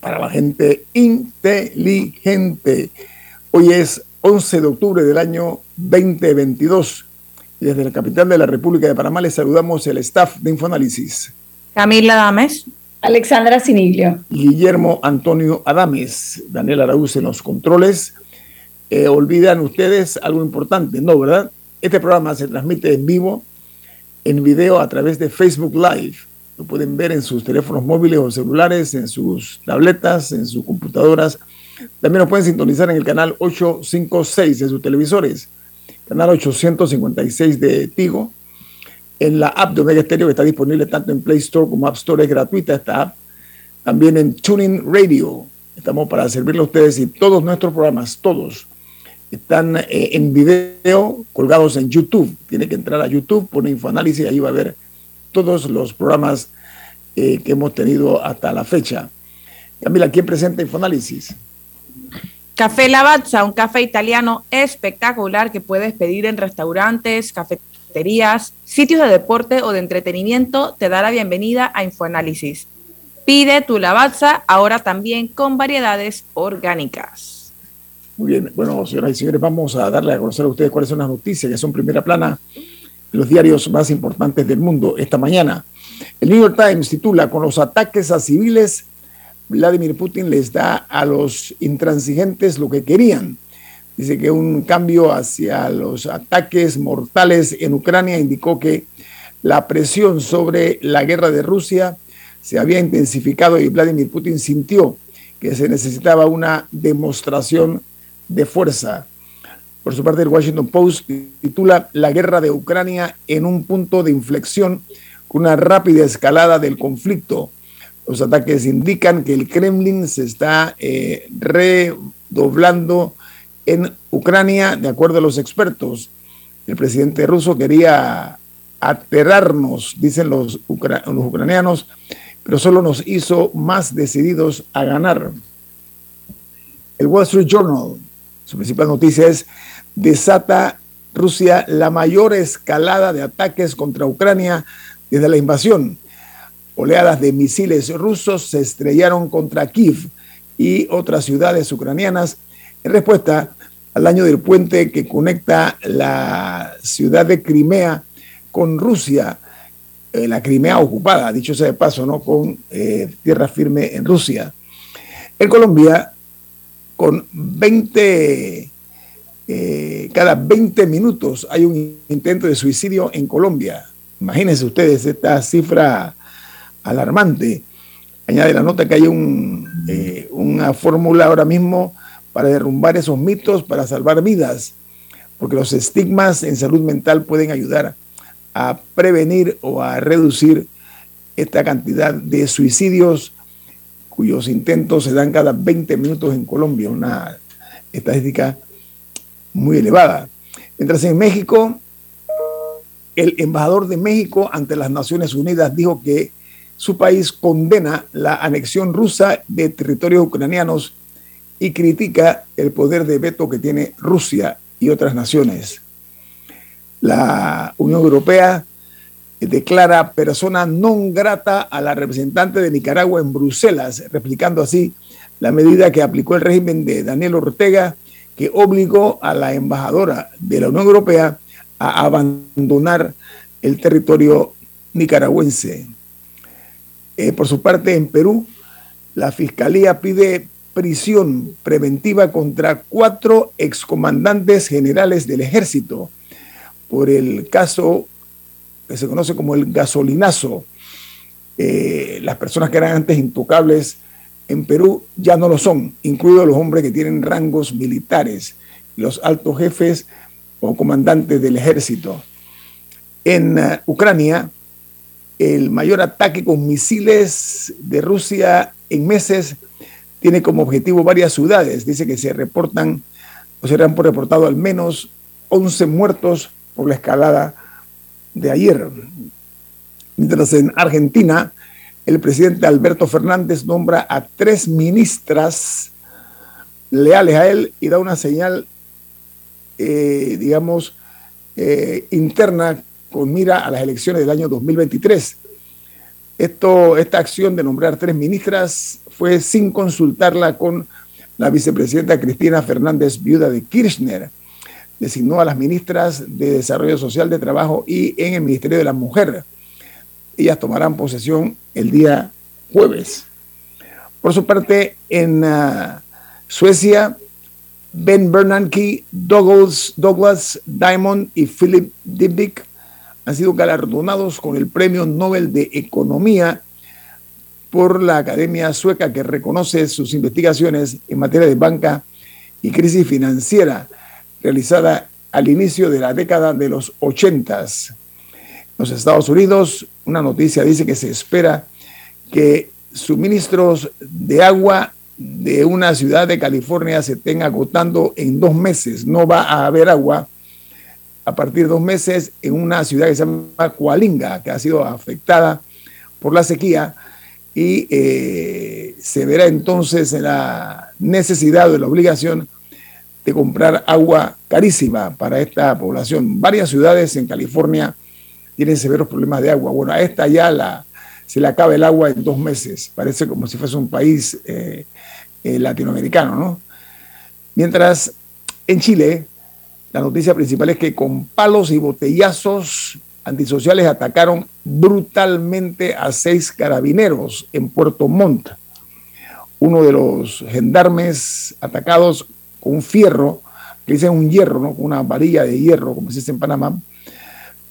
para la gente inteligente. Hoy es 11 de octubre del año 2022 y desde la capital de la República de Panamá les saludamos el staff de Infoanálisis. Camila Dames. Alexandra Siniglio. Guillermo Antonio Adames. Daniel Araúz en los controles. Eh, olvidan ustedes algo importante, ¿no? ¿Verdad? Este programa se transmite en vivo en video a través de Facebook Live. Lo pueden ver en sus teléfonos móviles o celulares, en sus tabletas, en sus computadoras. También lo pueden sintonizar en el canal 856 de sus televisores, canal 856 de Tigo, en la app de Omega Stereo que está disponible tanto en Play Store como App Store, es gratuita esta app. También en Tuning Radio. Estamos para servirle a ustedes y todos nuestros programas, todos, están eh, en video colgados en YouTube. Tiene que entrar a YouTube, pone Infoanálisis y ahí va a ver todos los programas eh, que hemos tenido hasta la fecha. Camila, ¿quién presenta Infoanálisis? Café Lavazza, un café italiano espectacular que puedes pedir en restaurantes, cafeterías, sitios de deporte o de entretenimiento, te da la bienvenida a Infoanálisis. Pide tu Lavazza ahora también con variedades orgánicas. Muy bien, bueno, señoras y señores, vamos a darle a conocer a ustedes cuáles son las noticias que son primera plana los diarios más importantes del mundo esta mañana. El New York Times titula, con los ataques a civiles, Vladimir Putin les da a los intransigentes lo que querían. Dice que un cambio hacia los ataques mortales en Ucrania indicó que la presión sobre la guerra de Rusia se había intensificado y Vladimir Putin sintió que se necesitaba una demostración de fuerza. Por su parte, el Washington Post titula La guerra de Ucrania en un punto de inflexión con una rápida escalada del conflicto. Los ataques indican que el Kremlin se está eh, redoblando en Ucrania, de acuerdo a los expertos. El presidente ruso quería aterrarnos, dicen los, los ucranianos, pero solo nos hizo más decididos a ganar. El Wall Street Journal su principal noticia es, desata Rusia la mayor escalada de ataques contra Ucrania desde la invasión. Oleadas de misiles rusos se estrellaron contra Kiev y otras ciudades ucranianas en respuesta al año del puente que conecta la ciudad de Crimea con Rusia, eh, la Crimea ocupada, dicho sea de paso, ¿no? con eh, tierra firme en Rusia. En Colombia, con 20, eh, cada 20 minutos hay un intento de suicidio en Colombia. Imagínense ustedes esta cifra alarmante. Añade la nota que hay eh, una fórmula ahora mismo para derrumbar esos mitos, para salvar vidas, porque los estigmas en salud mental pueden ayudar a prevenir o a reducir esta cantidad de suicidios cuyos intentos se dan cada 20 minutos en Colombia, una estadística muy elevada. Mientras en México, el embajador de México ante las Naciones Unidas dijo que su país condena la anexión rusa de territorios ucranianos y critica el poder de veto que tiene Rusia y otras naciones. La Unión Europea declara persona non grata a la representante de Nicaragua en Bruselas, replicando así la medida que aplicó el régimen de Daniel Ortega, que obligó a la embajadora de la Unión Europea a abandonar el territorio nicaragüense. Eh, por su parte, en Perú, la Fiscalía pide prisión preventiva contra cuatro excomandantes generales del ejército por el caso que se conoce como el gasolinazo. Eh, las personas que eran antes intocables en Perú ya no lo son, incluidos los hombres que tienen rangos militares, los altos jefes o comandantes del ejército. En uh, Ucrania, el mayor ataque con misiles de Rusia en meses tiene como objetivo varias ciudades. Dice que se reportan o se han reportado al menos 11 muertos por la escalada de ayer. Mientras en Argentina, el presidente Alberto Fernández nombra a tres ministras leales a él y da una señal, eh, digamos, eh, interna con mira a las elecciones del año 2023. Esto, esta acción de nombrar tres ministras fue sin consultarla con la vicepresidenta Cristina Fernández, viuda de Kirchner. Designó a las ministras de Desarrollo Social, de Trabajo y en el Ministerio de la Mujer. Ellas tomarán posesión el día jueves. Por su parte, en uh, Suecia, Ben Bernanke, Douglas, Douglas Diamond y Philip Dybvig han sido galardonados con el Premio Nobel de Economía por la Academia Sueca que reconoce sus investigaciones en materia de banca y crisis financiera realizada al inicio de la década de los 80. Los Estados Unidos, una noticia dice que se espera que suministros de agua de una ciudad de California se estén agotando en dos meses. No va a haber agua a partir de dos meses en una ciudad que se llama Coalinga, que ha sido afectada por la sequía y eh, se verá entonces en la necesidad o la obligación de comprar agua carísima para esta población. Varias ciudades en California tienen severos problemas de agua. Bueno, a esta ya la, se le acaba el agua en dos meses. Parece como si fuese un país eh, eh, latinoamericano, ¿no? Mientras en Chile la noticia principal es que con palos y botellazos antisociales atacaron brutalmente a seis carabineros en Puerto Montt. Uno de los gendarmes atacados con un fierro, que dicen un hierro, ¿no? con una varilla de hierro, como se dice en Panamá,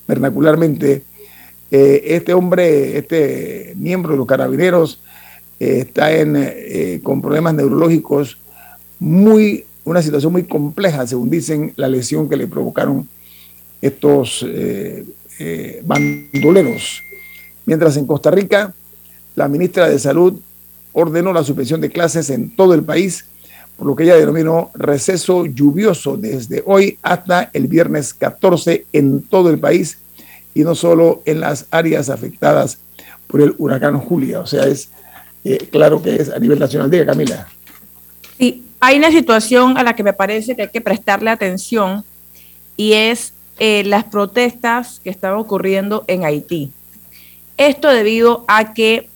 vernacularmente. Eh, este hombre, este miembro de los carabineros, eh, está en, eh, con problemas neurológicos muy una situación muy compleja, según dicen, la lesión que le provocaron estos bandoleros. Mientras en Costa Rica, la ministra de Salud ordenó la suspensión de clases en todo el país, por lo que ella denominó receso lluvioso desde hoy hasta el viernes 14 en todo el país y no solo en las áreas afectadas por el huracán Julia. O sea, es eh, claro que es a nivel nacional. Diga, Camila. Sí, hay una situación a la que me parece que hay que prestarle atención y es eh, las protestas que están ocurriendo en Haití. Esto debido a que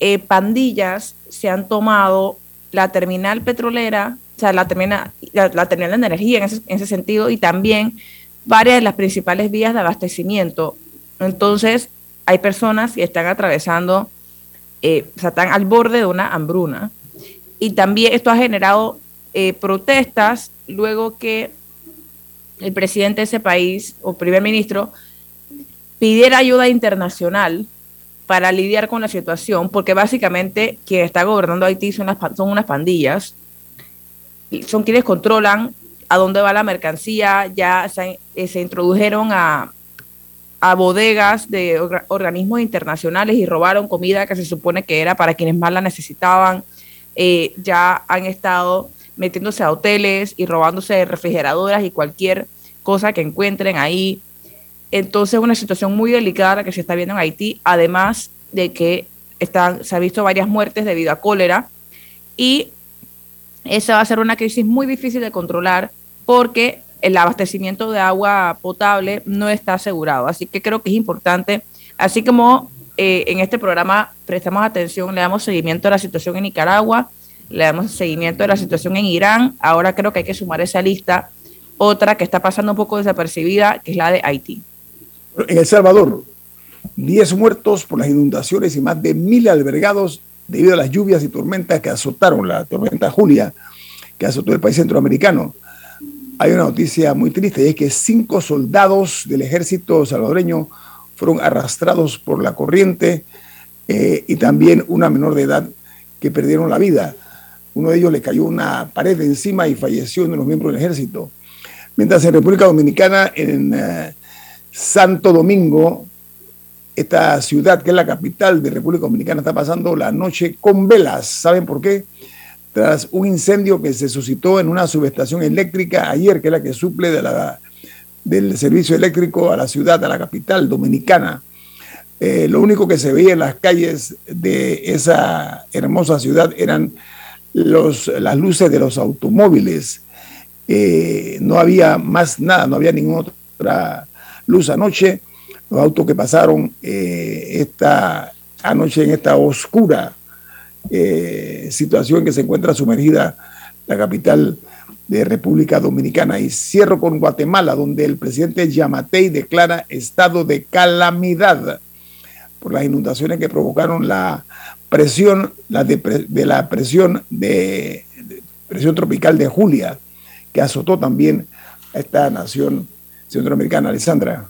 eh, pandillas se han tomado la terminal petrolera, o sea, la terminal, la, terminal de energía en ese, en ese, sentido y también varias de las principales vías de abastecimiento. Entonces, hay personas que están atravesando, eh, o sea, están al borde de una hambruna. Y también esto ha generado eh, protestas luego que el presidente de ese país o primer ministro pidiera ayuda internacional para lidiar con la situación, porque básicamente quien está gobernando Haití son, las, son unas pandillas, son quienes controlan a dónde va la mercancía, ya se, eh, introdujeron a, a bodegas de organismos internacionales y robaron comida que se supone que era para quienes más la necesitaban. Eh, ya han estado metiéndose a hoteles y robándose refrigeradoras y cualquier cosa que encuentren ahí. Entonces, es una situación muy delicada la que se está viendo en Haití, además de que están, se ha visto varias muertes debido a cólera y esa va a ser una crisis muy difícil de controlar porque el abastecimiento de agua potable no está asegurado. Así que creo que es importante, así como eh, en este programa prestamos atención, le damos seguimiento a la situación en Nicaragua, le damos seguimiento de la situación en Irán. Ahora creo que hay que sumar esa lista otra que está pasando un poco desapercibida, que es la de Haití. En El Salvador, 10 muertos por las inundaciones y más de mil albergados debido a las lluvias y tormentas que azotaron, la tormenta Julia, que azotó el país centroamericano. Hay una noticia muy triste y es que cinco soldados del ejército salvadoreño fueron arrastrados por la corriente eh, y también una menor de edad que perdieron la vida. Uno de ellos le cayó una pared encima y falleció uno de los miembros del ejército. Mientras en República Dominicana, en eh, Santo Domingo, esta ciudad que es la capital de República Dominicana está pasando la noche con velas. ¿Saben por qué? Tras un incendio que se suscitó en una subestación eléctrica ayer, que es la que suple del servicio eléctrico a la ciudad, a la capital dominicana. Eh, lo único que se veía en las calles de esa hermosa ciudad eran las luces de los automóviles. Eh, no había más nada, no había ninguna otra luz anoche. Los autos que pasaron eh, esta anoche en esta oscura situación que se encuentra sumergida la capital de República Dominicana. Y cierro con Guatemala, donde el presidente Yamatei declara estado de calamidad por las inundaciones que provocaron la presión la de, la presión de, presión tropical de Julia, que azotó también a esta nación centroamericana. Alessandra.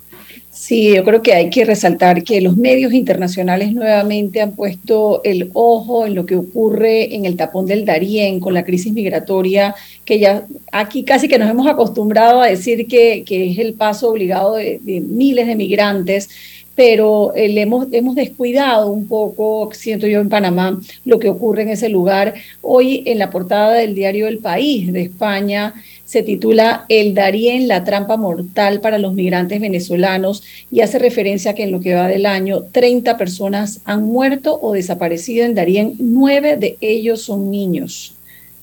Sí, yo creo que hay que resaltar que los medios internacionales nuevamente han puesto el ojo en lo que ocurre en el tapón del Darién con la crisis migratoria, que ya aquí casi que nos hemos acostumbrado a decir que, que es el paso obligado de, miles de migrantes pero eh, hemos, hemos descuidado un poco, siento yo en Panamá, lo que ocurre en ese lugar. Hoy en la portada del diario El País de España se titula El Darién, la trampa mortal para los migrantes venezolanos y hace referencia a que en lo que va del año 30 personas han muerto o desaparecido en Darién, nueve de ellos son niños.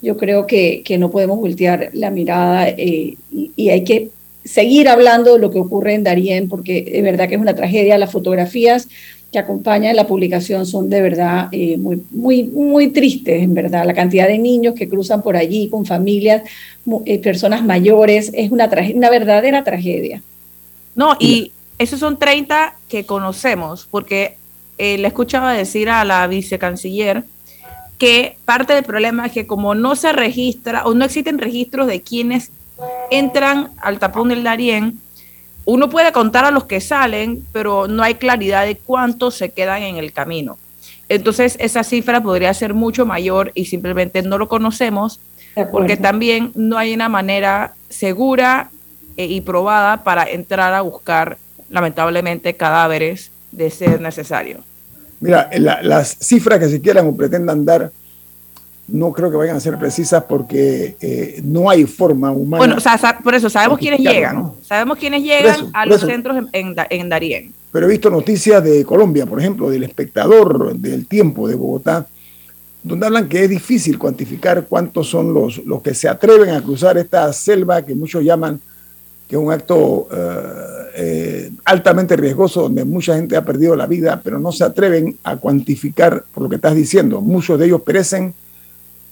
Yo creo que, que no podemos voltear la mirada eh, y, hay que seguir hablando de lo que ocurre en Darién, porque de verdad que es una tragedia. Las fotografías que acompañan la publicación son de verdad eh, muy, muy, muy tristes, en verdad. La cantidad de niños que cruzan por allí con familias, eh, personas mayores, es una, una verdadera tragedia. No, y esos son 30 que conocemos, porque eh, le escuchaba decir a la vicecanciller que parte del problema es que como no se registra o no existen registros de quienes entran al tapón del Darién, uno puede contar a los que salen, pero no hay claridad de cuántos se quedan en el camino. Entonces, esa cifra podría ser mucho mayor y simplemente no lo conocemos porque también no hay una manera segura eh, y probada para entrar a buscar, lamentablemente, cadáveres de ser necesario. Mira, las cifras que se quieran o pretendan dar no creo que vayan a ser precisas porque eh, no hay forma humana. Bueno, o sea, por eso sabemos quiénes llegan. Sabemos quiénes llegan a los centros en, en, Darien. Pero he visto noticias de Colombia, por ejemplo, del espectador del tiempo de Bogotá, donde hablan que es difícil cuantificar cuántos son los, los que se atreven a cruzar esta selva que muchos llaman que es un acto eh, eh, altamente riesgoso donde mucha gente ha perdido la vida, pero no se atreven a cuantificar por lo que estás diciendo. Muchos de ellos perecen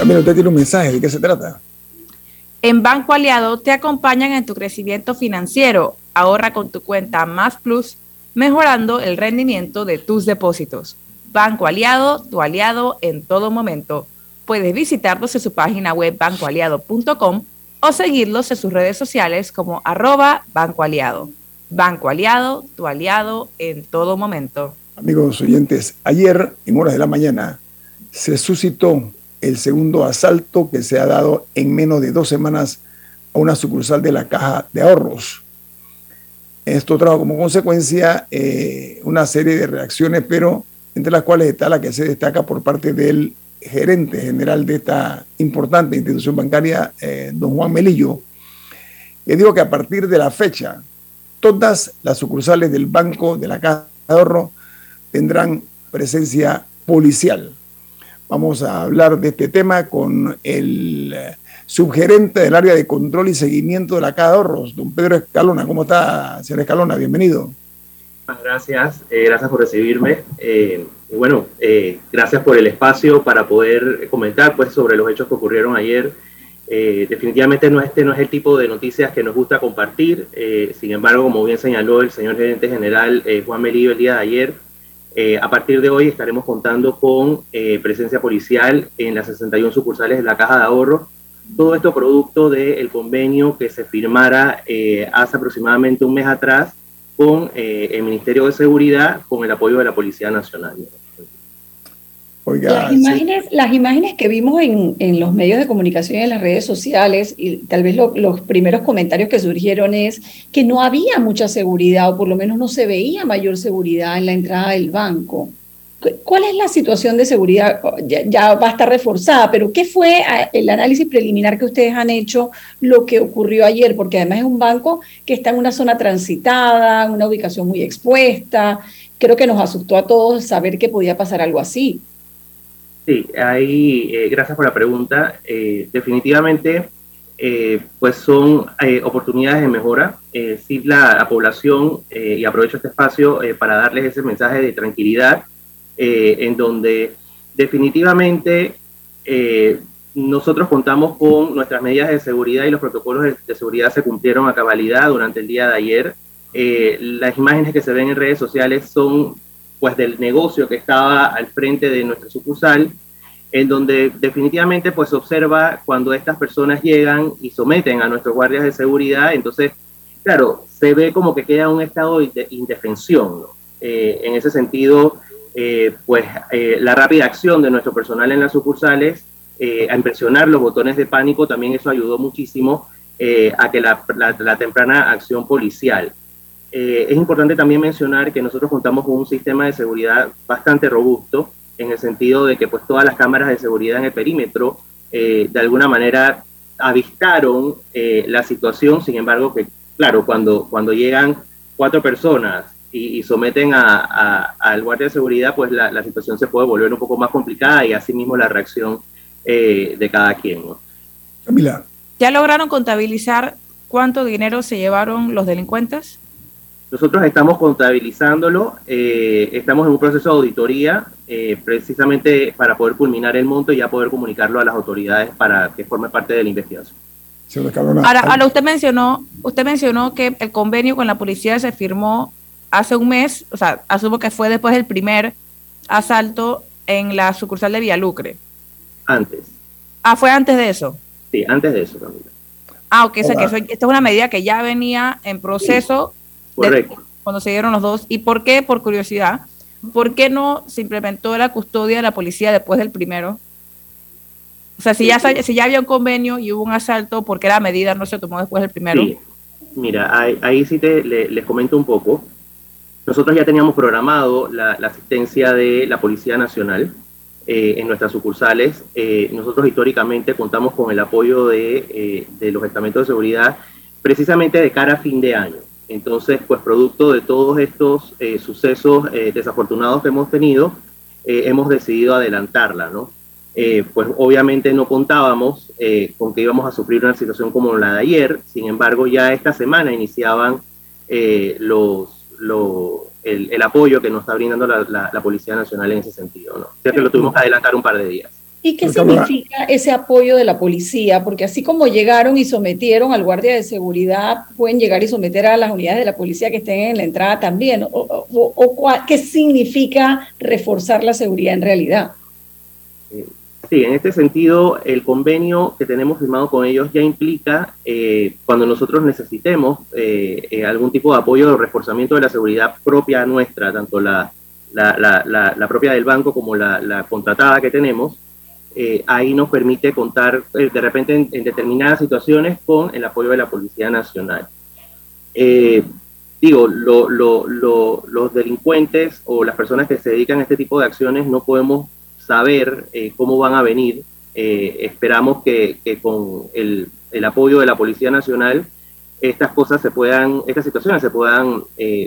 También usted tiene un mensaje, ¿de qué se trata? En Banco Aliado te acompañan en tu crecimiento financiero. Ahorra con tu cuenta Más Plus, mejorando el rendimiento de tus depósitos. Banco Aliado, tu aliado en todo momento. Puedes visitarlos en su página web bancoaliado.com o seguirlos en sus redes sociales como arroba Banco Aliado. Banco Aliado, tu aliado en todo momento. Amigos oyentes, ayer en horas de la mañana se suscitó el segundo asalto que se ha dado en menos de dos semanas a una sucursal de la Caja de Ahorros. Esto trajo como consecuencia eh, una serie de reacciones, pero entre las cuales está la que se destaca por parte del gerente general de esta importante institución bancaria, eh, don Juan Melillo, que dijo que a partir de la fecha, todas las sucursales del Banco de la Caja de Ahorro tendrán presencia policial. Vamos a hablar de este tema con el eh, subgerente del área de control y seguimiento de la Caja Ahorros, don Pedro Escalona. ¿Cómo está, señor Escalona? Bienvenido. Gracias, eh, gracias por recibirme. Eh, bueno, eh, gracias por el espacio para poder comentar pues, sobre los hechos que ocurrieron ayer. definitivamente no, este no es el tipo de noticias que nos gusta compartir. sin embargo, como bien señaló el señor gerente general Juan Melillo el día de ayer, a partir de hoy estaremos contando con presencia policial en las 61 sucursales de la Caja de Ahorro. Todo esto producto del convenio que se firmara hace aproximadamente un mes atrás con eh, el Ministerio de Seguridad, con el apoyo de la Policía Nacional. Las, imágenes, las imágenes que vimos en, en, los medios de comunicación y en las redes sociales, y tal vez los primeros comentarios que surgieron es que no había mucha seguridad, o por lo menos no se veía mayor seguridad en la entrada del banco. ¿Cuál es la situación de seguridad? Ya, va a estar reforzada, pero ¿qué fue el análisis preliminar que ustedes han hecho lo que ocurrió ayer? Porque además es un banco que está en una zona transitada, en una ubicación muy expuesta. Creo que nos asustó a todos saber que podía pasar algo así. Sí, ahí, eh, gracias por la pregunta. Eh, definitivamente, eh, pues son oportunidades de mejora. sí, la, la población, y aprovecho este espacio para darles ese mensaje de tranquilidad eh, en donde definitivamente eh, nosotros contamos con nuestras medidas de seguridad y los protocolos de, seguridad se cumplieron a cabalidad durante el día de ayer. Eh, las imágenes que se ven en redes sociales son pues del negocio que estaba al frente de nuestra sucursal, en donde definitivamente pues se observa cuando estas personas llegan y someten a nuestros guardias de seguridad, entonces, claro, se ve como que queda un estado de indefensión. en ese sentido, eh, pues eh, la rápida acción de nuestro personal en las sucursales eh, a impresionar los botones de pánico, también eso ayudó muchísimo a que la, temprana acción policial. Es importante también mencionar que nosotros contamos con un sistema de seguridad bastante robusto, en el sentido de que pues todas las cámaras de seguridad en el perímetro de alguna manera avistaron la situación, sin embargo que, claro, cuando, cuando llegan cuatro personas y, someten a, al guardia de seguridad, pues la, situación se puede volver un poco más complicada y asimismo la reacción eh, de cada quien. Camila. ¿Ya lograron contabilizar cuánto dinero se llevaron los delincuentes? Nosotros estamos contabilizándolo, eh, estamos en un proceso de auditoría eh, precisamente para poder culminar el monto y ya poder comunicarlo a las autoridades para que forme parte de la investigación. Ahora, ahora usted mencionó, usted mencionó que el convenio con la policía se firmó hace un mes, o sea, asumo que fue después del primer asalto en la sucursal de Villalucre. Antes. Ah, fue antes de eso. Sí, antes de eso, Camila. Ah, ok, o sea que esta es una medida que ya venía en proceso. Correcto. cuando se dieron los dos. ¿Y por qué? Por curiosidad. ¿Por qué no se implementó la custodia de la policía después del primero? O sea, si ya, si ya había un convenio y hubo un asalto, ¿por qué la medida no se tomó después del primero? Mira, ahí, sí te les comento un poco. Nosotros ya teníamos programado la, asistencia de la Policía Nacional eh, en nuestras sucursales. Eh, nosotros históricamente contamos con el apoyo de, eh, de, los estamentos de seguridad precisamente de cara a fin de año. Entonces, pues producto de todos estos sucesos desafortunados que hemos tenido, hemos decidido adelantarla, ¿no? pues obviamente no contábamos con que íbamos a sufrir una situación como la de ayer, sin embargo ya esta semana iniciaban los, el, apoyo que nos está brindando la, Policía Nacional en ese sentido. ¿no? O sea que lo tuvimos que adelantar un par de días. ¿Y qué significa ese apoyo de la policía? Porque así como llegaron y sometieron al guardia de seguridad, pueden llegar y someter a las unidades de la policía que estén en la entrada también. ¿O, qué significa reforzar la seguridad en realidad? Sí, en este sentido, el convenio que tenemos firmado con ellos ya implica, eh, cuando nosotros necesitemos eh, eh, algún tipo de apoyo o reforzamiento de la seguridad propia nuestra, tanto la, la, propia del banco como la, contratada que tenemos, eh, ahí nos permite contar eh, de repente en, determinadas situaciones con el apoyo de la Policía Nacional. Eh, digo, los delincuentes o las personas que se dedican a este tipo de acciones no podemos saber cómo van a venir. esperamos que, con el, el, apoyo de la Policía Nacional estas cosas se puedan, estas situaciones se puedan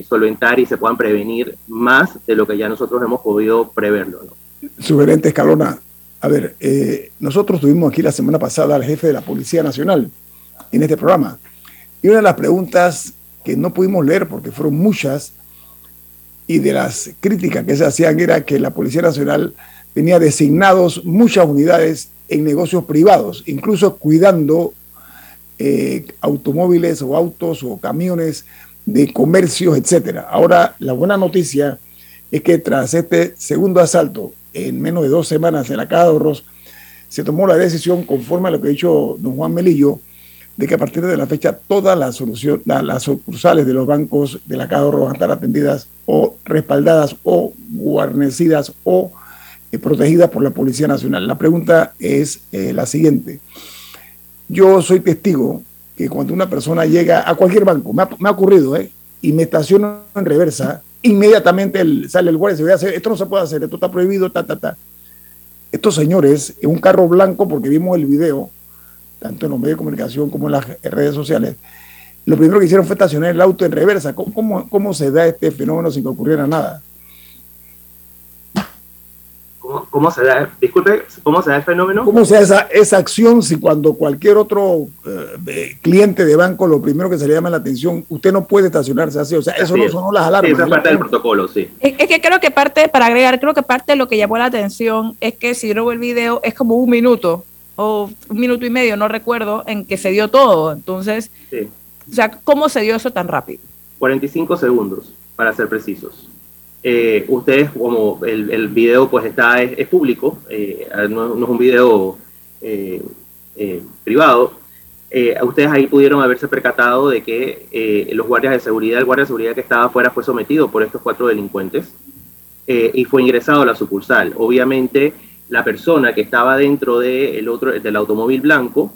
solventar y se puedan prevenir más de lo que ya nosotros hemos podido preverlo. ¿no? Sugerente Escalona, a ver, eh, nosotros tuvimos aquí la semana pasada al jefe de la Policía Nacional en este programa. Y una de las preguntas que no pudimos leer porque fueron muchas y de las críticas que se hacían era que la Policía Nacional tenía designados muchas unidades en negocios privados, incluso cuidando eh, automóviles o autos o camiones de comercios, etcétera. Ahora, la buena noticia es que tras este segundo asalto en menos de dos semanas en la se tomó la decisión, conforme a lo que ha dicho don Juan Melillo, de que a partir de la fecha todas las, solución, las sucursales de los bancos de la Caja van a estar atendidas o respaldadas o guarnecidas o eh, protegidas por la Policía Nacional. La pregunta es eh, la siguiente. Yo soy testigo que cuando una persona llega a cualquier banco, me ha, me ha ocurrido, ¿eh? y me estaciono en reversa, inmediatamente sale el guardia y se hacer, esto no se puede hacer, esto está prohibido, ta, ta, ta. Estos señores, en un carro blanco, porque vimos el video, tanto en los medios de comunicación como en las redes sociales, lo primero que hicieron fue estacionar el auto en reversa. ¿Cómo, cómo se da este fenómeno sin que ocurriera nada? ¿Cómo, se da, disculpe, cómo se da el fenómeno? ¿Cómo se da esa, esa acción si cuando cualquier otro eh, cliente de banco lo primero que se le llama la atención, usted no puede estacionarse así? O sea, eso no son las alarmas. esa es parte del protocolo, sí. Es, que creo que parte, para agregar, creo que parte de lo que llamó la atención es que si veo el video es como un minuto o un minuto y medio, no recuerdo, en que se dio todo. Entonces, o sea, ¿cómo se dio eso tan rápido? 45 segundos, para ser precisos. Eh, ustedes, como el, el, video pues está, es, público, eh, no, es un video eh, privado, ustedes ahí pudieron haberse percatado de que los guardias de seguridad, el guardia de seguridad que estaba afuera fue sometido por estos cuatro delincuentes y fue ingresado a la sucursal. Obviamente, la persona que estaba dentro de el otro, del automóvil blanco,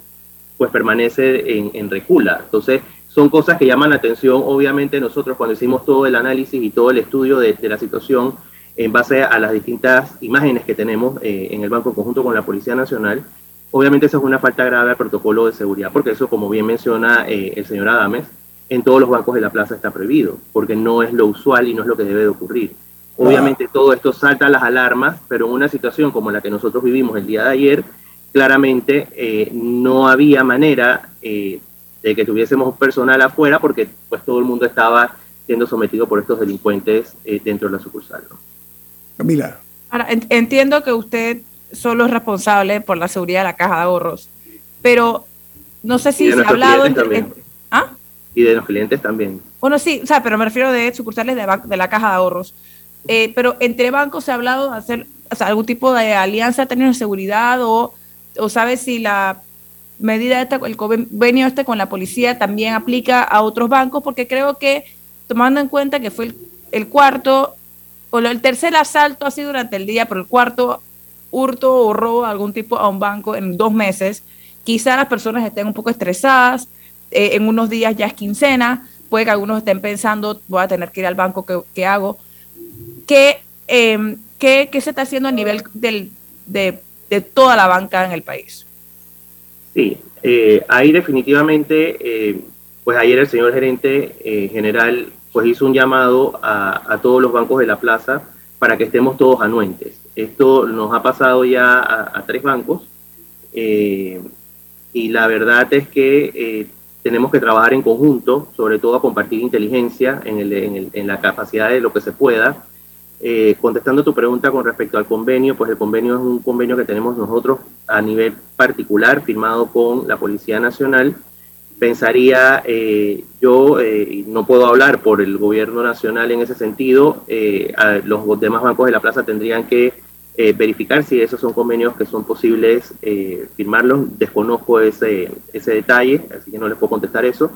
pues permanece en, en recula. Entonces, son cosas que llaman la atención. Obviamente nosotros cuando hicimos todo el análisis y todo el estudio de, la situación en base a las distintas imágenes que tenemos eh, en el banco conjunto con la Policía Nacional, obviamente eso es una falta grave al protocolo de seguridad, porque eso, como bien menciona eh, el señor Adames, en todos los bancos de la plaza está prohibido, porque no es lo usual y no es lo que debe de ocurrir. Obviamente todo esto salta las alarmas, pero en una situación como la que nosotros vivimos el día de ayer, claramente eh, no había manera de que tuviésemos personal afuera porque pues todo el mundo estaba siendo sometido por estos delincuentes eh, dentro de la sucursal. Camila. Ahora, entiendo que usted solo es responsable por la seguridad de la caja de ahorros, pero no sé si se ha hablado... ¿Ah? Y de los clientes también. Bueno, sí, o sea, pero me refiero de sucursales de, de la caja de ahorros. Eh, pero entre bancos se ha hablado de hacer algún tipo de alianza de términos de seguridad o, o sabe si la medida esta, el convenio este con la policía también aplica a otros bancos, porque creo que tomando en cuenta que fue el, cuarto o el tercer asalto así durante el día, pero el cuarto hurto o robo de algún tipo a un banco en dos meses, quizá las personas estén un poco estresadas, eh, en unos días ya es quincena, puede que algunos estén pensando, voy a tener que ir al banco, ¿qué, hago? Em, ¿Qué, ¿Qué, se está haciendo a nivel del, de, de toda la banca en el país? Sí, eh, ahí definitivamente, eh, pues ayer el señor gerente eh, general pues hizo un llamado a, todos los bancos de la plaza para que estemos todos anuentes. Esto nos ha pasado ya a, tres bancos y la verdad es que tenemos que trabajar en conjunto, sobre todo a compartir inteligencia en, el, en, la capacidad de lo que se pueda. Eh, contestando tu pregunta con respecto al convenio, pues el convenio es un convenio que tenemos nosotros a nivel particular, firmado con la Policía Nacional. Pensaría, eh, yo eh, no puedo hablar por el gobierno nacional en ese sentido, los demás bancos de la plaza tendrían que verificar si esos son convenios que son posibles firmarlos. Desconozco ese, ese detalle, así que no les puedo contestar eso.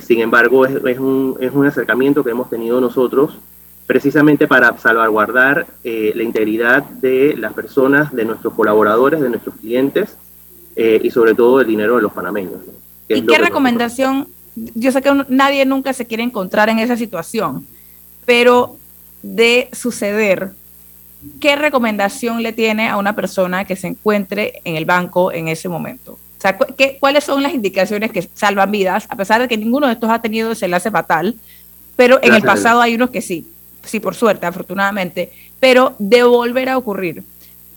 sin embargo, es, es, un, es un acercamiento que hemos tenido nosotros precisamente para salvaguardar eh, la integridad de las personas, de nuestros colaboradores, de nuestros clientes eh, y sobre todo el dinero de los panameños. ¿Y qué recomendación? Yo sé que nadie nunca se quiere encontrar en esa situación, pero de suceder, ¿qué recomendación le tiene a una persona que se encuentre en el banco en ese momento? O sea, ¿qué, ¿cuáles son las indicaciones que salvan vidas, a pesar de que ninguno de estos ha tenido ese enlace fatal? Pero en el pasado hay unos que sí sí, por suerte, afortunadamente, pero de volver a ocurrir,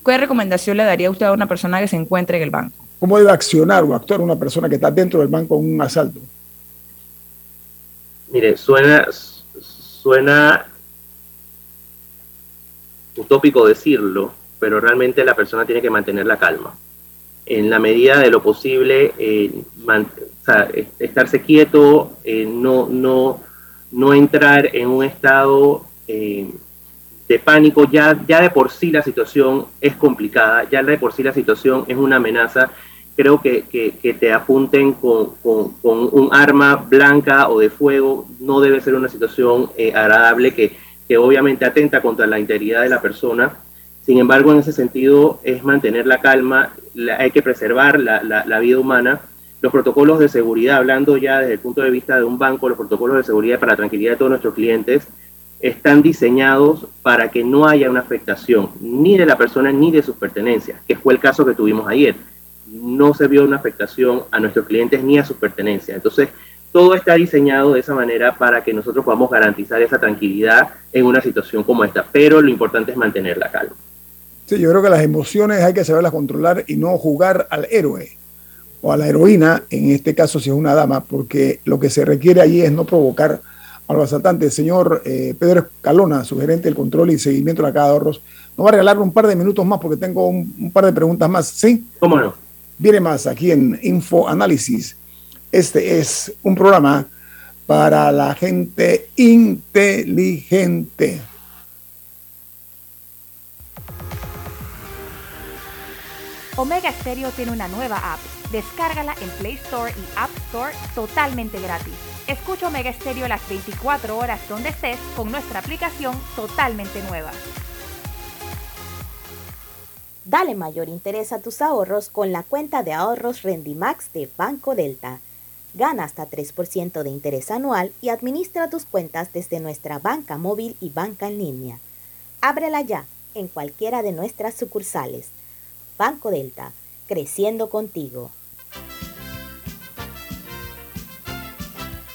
¿qué recomendación le daría usted a una persona que se encuentre en el banco? ¿Cómo debe accionar o actuar una persona que está dentro del banco en un asalto? Mire, suena, suena utópico decirlo, pero realmente la persona tiene que mantener la calma. En la medida de lo posible, eh, estarse quieto, eh, no, no, no entrar en un estado eh, de pánico, ya, ya de por sí la situación es complicada, ya de por sí la situación es una amenaza. Creo que, que, te apunten con, con, un arma blanca o de fuego no debe ser una situación eh, agradable que, que obviamente atenta contra la integridad de la persona. Sin embargo, en ese sentido es mantener la calma, hay que preservar la, la, la, vida humana. Los protocolos de seguridad, hablando ya desde el punto de vista de un banco, los protocolos de seguridad para la tranquilidad de todos nuestros clientes, están diseñados para que no haya una afectación ni de la persona ni de sus pertenencias, que fue el caso que tuvimos ayer. No se vio una afectación a nuestros clientes ni a sus pertenencias. Entonces, todo está diseñado de esa manera para que nosotros podamos garantizar esa tranquilidad en una situación como esta, pero lo importante es mantener la calma. Sí, yo creo que las emociones hay que saberlas controlar y no jugar al héroe o a la heroína, en este caso si es una dama, porque lo que se requiere allí es no provocar a los asaltantes. Señor eh, Pedro Escalona, su gerente del control y seguimiento de la caja de ahorros, nos va a regalar un par de minutos más porque tengo un, par de preguntas más. ¿Sí? ¿Cómo no? Viene más aquí en Info Análisis. Este es un programa para la gente inteligente. Omega Stereo tiene una nueva app. Descárgala en Play Store y App Store totalmente gratis. Escucha Omega Stereo las 24 horas donde estés con nuestra aplicación totalmente nueva. Dale mayor interés a tus ahorros con la cuenta de ahorros Rendimax de Banco Delta. Gana hasta 3% de interés anual y administra tus cuentas desde nuestra banca móvil y banca en línea. Ábrela ya en cualquiera de nuestras sucursales. Banco Delta, creciendo contigo.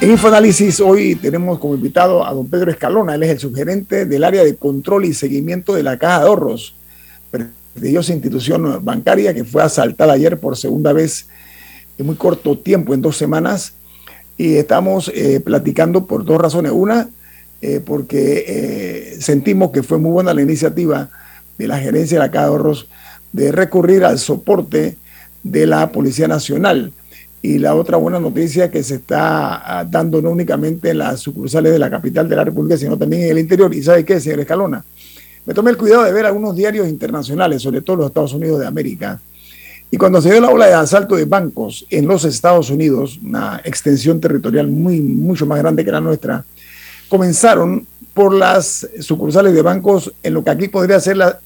En Infoanálisis hoy tenemos como invitado a don Pedro Escalona, él es el subgerente del área de control y seguimiento de la Caja de Ahorros. prestigiosa institución bancaria que fue asaltada ayer por segunda vez en muy corto tiempo, en dos semanas. Y estamos eh, platicando por dos razones. Una, eh, porque eh, sentimos que fue muy buena la iniciativa de la gerencia de la Caja de Ahorros de recurrir al soporte de la Policía Nacional. Y la otra buena noticia que se está ah, dando no únicamente en las sucursales de la capital de la República, sino también en el interior. ¿Y sabe qué, señor Escalona? Me tomé el cuidado de ver algunos diarios internacionales, sobre todo los Estados Unidos de América. Y cuando se dio la ola de asalto de bancos en los Estados Unidos, una extensión territorial muy, mucho más grande que la nuestra, comenzaron por las sucursales de bancos en lo que aquí podría ser la,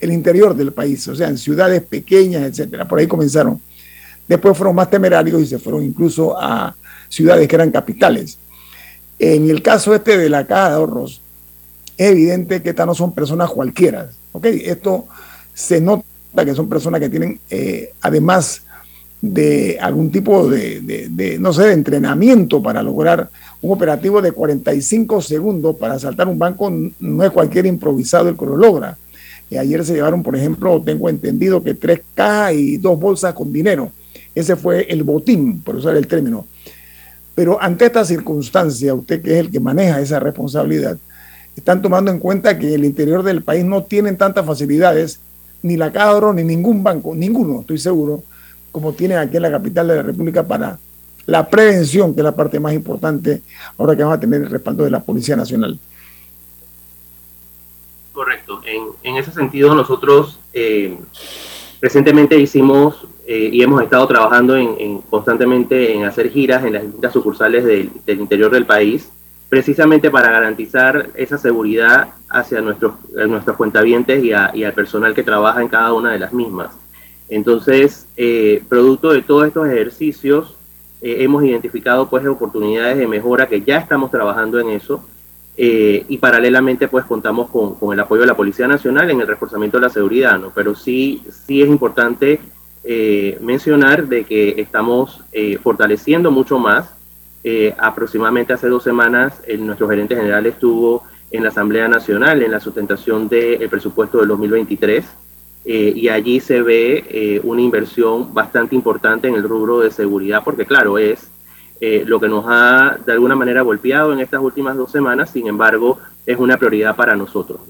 el interior del país, o sea, en ciudades pequeñas, etcétera. Por ahí comenzaron. Después fueron más temerarios y se fueron incluso a ciudades que eran capitales. En el caso este de la caja de ahorros, es evidente que estas no son personas cualquiera. ¿ok? Esto se nota que son personas que tienen, eh, además de algún tipo de, no sé, de entrenamiento para lograr un operativo de 45 segundos para asaltar un banco, no es cualquier improvisado el que lo logra. Y ayer se llevaron, por ejemplo, tengo entendido que tres cajas y dos bolsas con dinero. Ese fue el botín, por usar el término. Pero ante esta circunstancia, usted que es el que maneja esa responsabilidad, están tomando en cuenta que en el interior del país no tienen tantas facilidades, ni la Cadro, ni ningún banco, ninguno, estoy seguro, como tienen aquí en la capital de la República para la prevención, que es la parte más importante, ahora que vamos a tener el respaldo de la Policía Nacional. Correcto. En, ese sentido, nosotros eh, recientemente hicimos eh, y hemos estado trabajando en, constantemente en hacer giras en las distintas sucursales del, interior del país, precisamente para garantizar esa seguridad hacia nuestros, nuestros cuentavientes y, y, al personal que trabaja en cada una de las mismas. Entonces, eh, producto de todos estos ejercicios, eh, hemos identificado pues oportunidades de mejora que ya estamos trabajando en eso y paralelamente pues contamos con, con, el apoyo de la Policía Nacional en el reforzamiento de la seguridad, ¿no? Pero sí, sí es importante eh, mencionar de que estamos eh, fortaleciendo mucho más. Eh, aproximadamente hace dos semanas nuestro gerente general estuvo en la Asamblea Nacional en la sustentación del presupuesto del 2023 y allí se ve una inversión bastante importante en el rubro de seguridad porque claro, es lo que nos ha de alguna manera golpeado en estas últimas dos semanas, sin embargo, es una prioridad para nosotros.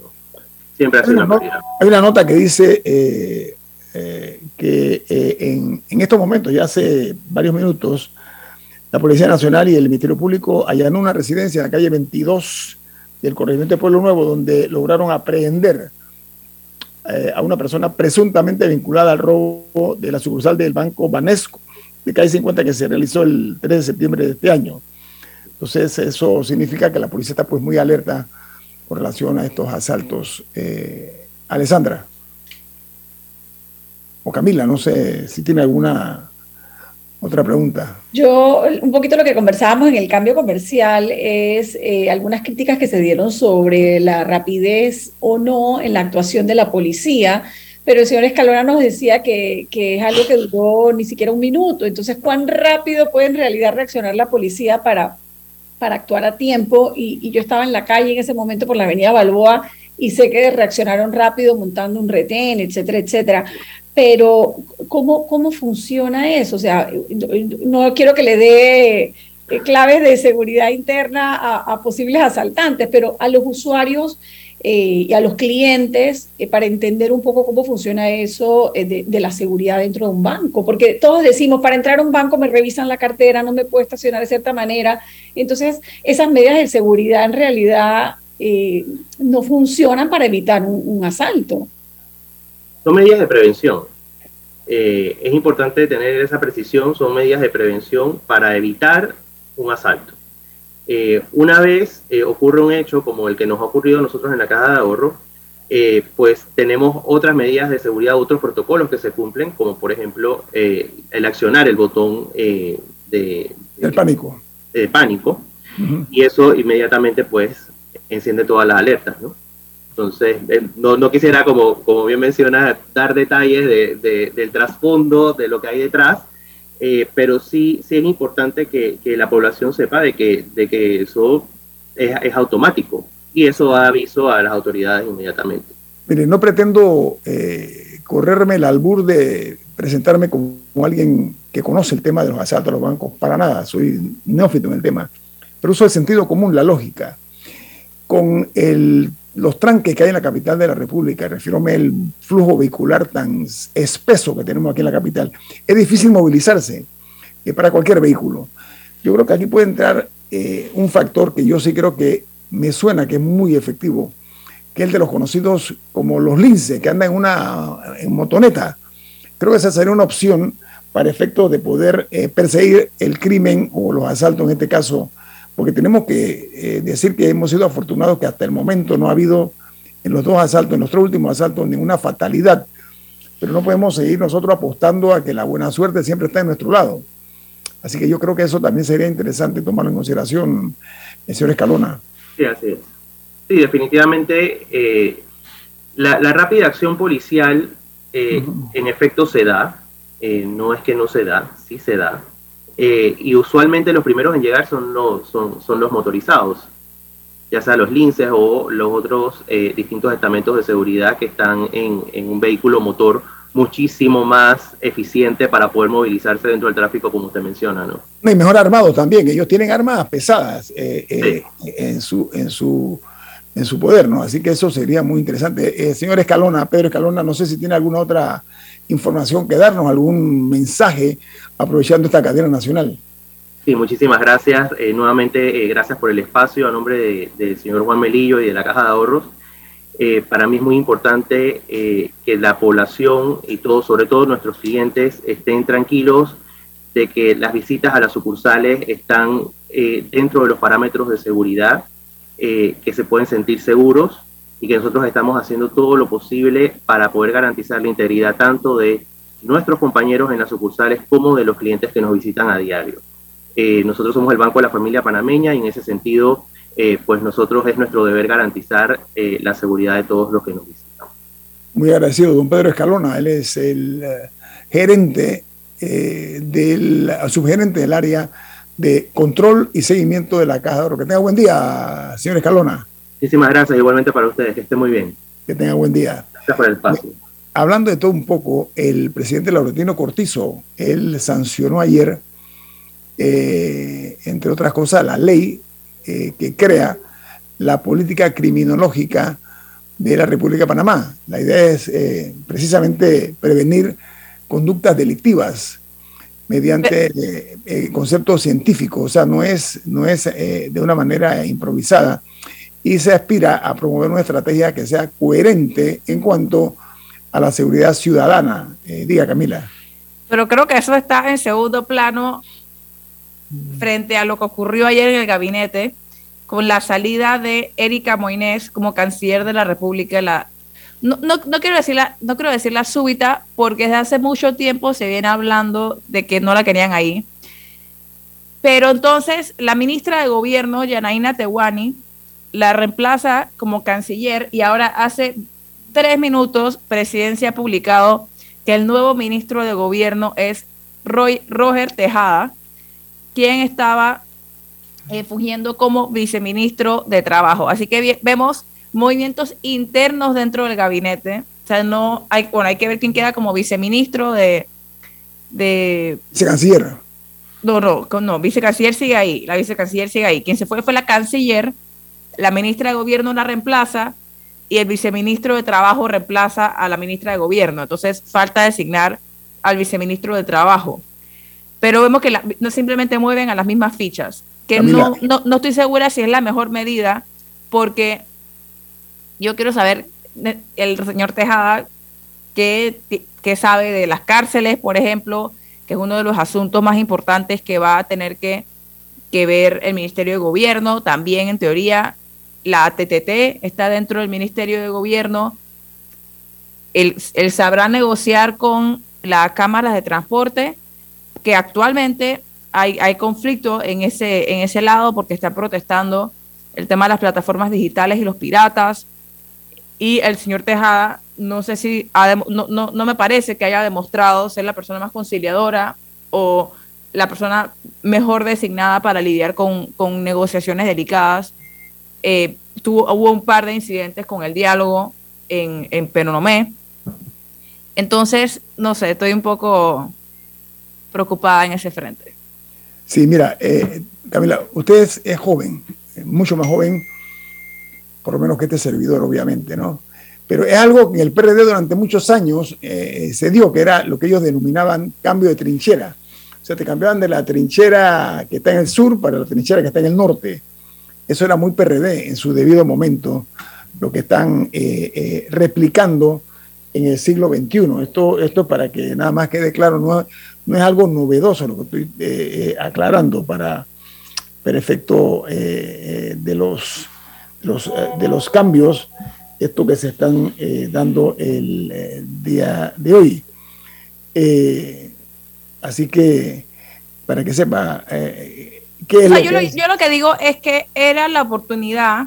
Siempre ha sido una prioridad. Hay una nota que dice eh, que eh, en, en, estos momentos, ya hace varios minutos, la Policía Nacional y el Ministerio Público allanó una residencia en la calle 22 del corregimiento de Pueblo Nuevo, donde lograron aprehender eh, a una persona presuntamente vinculada al robo de la sucursal del Banco Banesco, de calle 50 que se realizó el 3 de septiembre de este año. Entonces, eso significa que la policía está pues muy alerta con relación a estos asaltos. Alessandra o Camila, no sé si tiene alguna otra pregunta. Yo, un poquito lo que conversábamos en el cambio comercial es eh, algunas críticas que se dieron sobre la rapidez o no en la actuación de la policía, pero el señor Escalona nos decía que, que, es algo que duró ni siquiera un minuto. Entonces, ¿cuán rápido puede en realidad reaccionar la policía para, para actuar a tiempo? Y, y yo estaba en la calle en ese momento por la avenida Balboa y sé que reaccionaron rápido montando un retén, etcétera, etcétera. Pero, ¿cómo, cómo funciona eso? O sea, no quiero que le dé eh, claves de seguridad interna a, posibles asaltantes, pero a los usuarios eh, y a los clientes eh, para entender un poco cómo funciona eso de, de, la seguridad dentro de un banco. Porque todos decimos, para entrar a un banco me revisan la cartera, no me puedo estacionar de cierta manera. Entonces, esas medidas de seguridad en realidad no funcionan para evitar un asalto. Son medidas de prevención. Eh, es importante tener esa precisión, son medidas de prevención para evitar un asalto. Eh, una vez eh, ocurre un hecho como el que nos ha ocurrido a nosotros en la caja de ahorro, pues tenemos otras medidas de seguridad, otros protocolos que se cumplen, como por ejemplo el accionar el botón de, el pánico. De pánico, y eso inmediatamente pues enciende todas las alertas, ¿no? Entonces, eh, no, no, quisiera, como, como bien mencionas, dar detalles de, del trasfondo, de lo que hay detrás, eh, pero sí, sí es importante que, que, la población sepa de que, de que eso es, es, automático y eso da aviso a las autoridades inmediatamente. Mire, no pretendo eh, correrme el albur de presentarme como alguien que conoce el tema de los asaltos a los bancos, para nada, soy neófito en el tema, pero uso el sentido común, la lógica. Con el, los tranques que hay en la capital de la República, refiero el flujo vehicular tan espeso que tenemos aquí en la capital, es difícil movilizarse eh, para cualquier vehículo. Yo creo que aquí puede entrar eh, un factor que yo sí creo que me suena que es muy efectivo, que es el de los conocidos como los lince, que andan en una motoneta. Creo que esa sería una opción para efectos de poder eh, perseguir el crimen o los asaltos en este caso, porque tenemos que eh, decir que hemos sido afortunados que hasta el momento no ha habido en los dos asaltos, en los tres últimos asaltos, ninguna fatalidad, pero no podemos seguir nosotros apostando a que la buena suerte siempre está en nuestro lado. Así que yo creo que eso también sería interesante tomarlo en consideración, eh, señor Escalona. Sí, así es. Sí, definitivamente la, rápida acción policial en efecto se da, eh, no es que no se da, sí se da. Eh, y usualmente los primeros en llegar son los, son, son los motorizados, ya sea los linces o los otros eh, distintos estamentos de seguridad que están en, en, un vehículo motor muchísimo más eficiente para poder movilizarse dentro del tráfico, como usted menciona, ¿no? Y mejor armados también, ellos tienen armas pesadas en, su, en, su, en su poder, ¿no? Así que eso sería muy interesante. señor Escalona, Pedro Escalona, no sé si tiene alguna otra información que darnos, algún mensaje aprovechando esta cadena nacional. Sí, muchísimas gracias. Eh, nuevamente, eh, gracias por el espacio a nombre del señor Juan Melillo y de la Caja de Ahorros. Eh, para mí es muy importante que la población y todos, sobre todo nuestros clientes, estén tranquilos de que las visitas a las sucursales están dentro de los parámetros de seguridad, que se pueden sentir seguros y que nosotros estamos haciendo todo lo posible para poder garantizar la integridad tanto de nuestros compañeros en las sucursales como de los clientes que nos visitan a diario. Eh, nosotros somos el Banco de la Familia Panameña y en ese sentido, eh, pues nosotros es nuestro deber garantizar eh, la seguridad de todos los que nos visitan. Muy agradecido, don Pedro Escalona. Él es el gerente del subgerente del área de control y seguimiento de la Caja de Oro. Que tenga buen día, señor Escalona. Muchísimas gracias, igualmente para ustedes, que estén muy bien. Que tengan buen día. Gracias por el espacio. Hablando de todo un poco, el presidente Laurentino Cortizo, él sancionó ayer, eh, entre otras cosas, la ley eh, que crea la política criminológica de la República de Panamá. La idea es eh, precisamente prevenir conductas delictivas mediante conceptos científicos, o sea, no es, no es de una manera improvisada y se aspira a promover una estrategia que sea coherente en cuanto a la seguridad ciudadana. Eh, diga, Camila. Pero creo que eso está en segundo plano frente a lo que ocurrió ayer en el gabinete con la salida de Erika Moines como canciller de la República. La, no, no, no, quiero decirla, no quiero decirla súbita, porque desde hace mucho tiempo se viene hablando de que no la querían ahí. Pero entonces la ministra de Gobierno, Yanaina Tewani, la reemplaza como canciller y ahora hace tres minutos Presidencia ha publicado que el nuevo ministro de gobierno es Roy, Roger Tejada, quien estaba eh, fungiendo como viceministro de Trabajo. Así que vemos movimientos internos dentro del gabinete. O sea, no hay, bueno, hay que ver quién queda como viceministro de... de vicecanciller. No, no, no, vicecanciller sigue ahí, la vicecanciller sigue ahí. Quien se fue fue la canciller la ministra de Gobierno la reemplaza y el viceministro de Trabajo reemplaza a la ministra de Gobierno. Entonces falta designar al viceministro de Trabajo. Pero vemos que no simplemente mueven a las mismas fichas, que no, no, estoy segura si es la mejor medida, porque yo quiero saber, el señor Tejada, qué, qué sabe de las cárceles, por ejemplo, que es uno de los asuntos más importantes que va a tener que, que ver el Ministerio de Gobierno, también en teoría la ATTT está dentro del Ministerio de Gobierno, él, sabrá negociar con la Cámara de Transporte, que actualmente hay, hay conflicto en ese, en ese lado porque está protestando el tema de las plataformas digitales y los piratas. Y el señor Tejada, no sé si, no, no, no me parece que haya demostrado ser la persona más conciliadora o la persona mejor designada para lidiar con, con negociaciones delicadas eh, tuvo, hubo un par de incidentes con el diálogo en, en Penonomé Entonces, no sé, estoy un poco preocupada en ese frente. Sí, mira, eh, Camila, usted es, joven, mucho más joven, por lo menos que este servidor, obviamente, ¿no? Pero es algo que el PRD durante muchos años eh, se dio, que era lo que ellos denominaban cambio de trinchera. O sea, te cambiaban de la trinchera que está en el sur para la trinchera que está en el norte. Eso era muy PRD en su debido momento, lo que están eh, replicando en el siglo XXI. Esto, esto para que nada más quede claro, no, no es algo novedoso lo que estoy eh, eh, aclarando para, para efecto eh, de, los, de los cambios, esto que se están dando el día de hoy. así que, para que sepa, ¿qué es yo, lo, yo lo que digo es que era la oportunidad